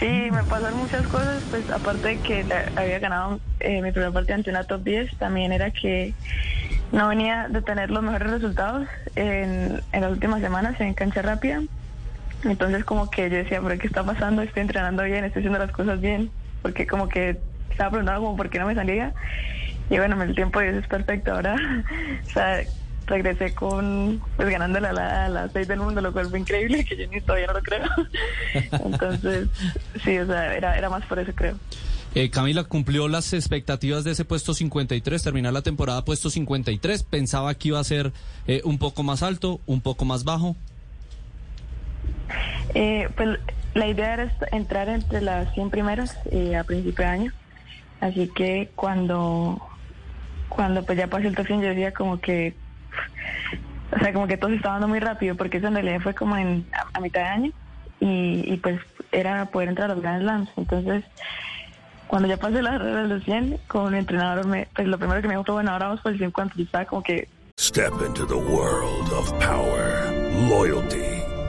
Sí, me pasan muchas cosas, pues aparte de que había ganado eh, mi primer partido ante una top 10, también era que no venía de tener los mejores resultados en, las últimas semanas en cancha rápida. Entonces como que yo decía, ¿pero qué está pasando? Estoy entrenando bien, estoy haciendo las cosas bien, porque como que estaba preguntando como por qué no me salía. Y bueno, el tiempo de eso es perfecto ahora. o sea, regresé con, pues ganando la, la, las seis del mundo, lo cual fue increíble, que yo ni todavía no lo creo. Entonces, sí, o sea, era, era más por eso creo. Eh, Camila cumplió las expectativas de ese puesto 53, terminar la temporada puesto 53. Pensaba que iba a ser eh, un poco más alto, un poco más bajo. Eh, pues la idea era entrar entre las 100 primeras eh, a principio de año. Así que cuando, cuando pues ya pasé el top 100 yo decía como que, o sea, como que todo se estaba dando muy rápido porque eso en realidad fue como en, a, mitad de año y, pues era poder entrar a los Grand Slams. Entonces, cuando ya pasé la de los 100, con mi entrenador, me, pues lo primero que me dijo fue, bueno, ahora vamos por el 100 cuanto yo estaba como que... Step into the world of power, loyalty.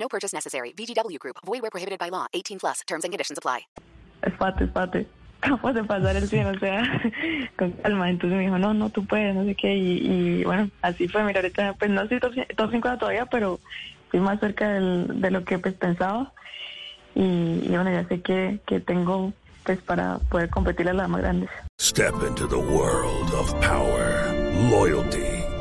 No purchase necessary. VGW Group. Void where prohibited by law. 18 plus. Terms and conditions apply. Espate, espate. Acabas de pasar el 100, o sea, con calma. Entonces me dijo, no, no, tú puedes, no sé qué. Y, y bueno, así fue. Mira, ahorita, pues no estoy top, top 50 todavía, pero estoy más cerca del, de lo que pues, pensaba. Y, y bueno, ya sé que, que tengo pues para poder competir a las más grandes. Step into the world of power, loyalty.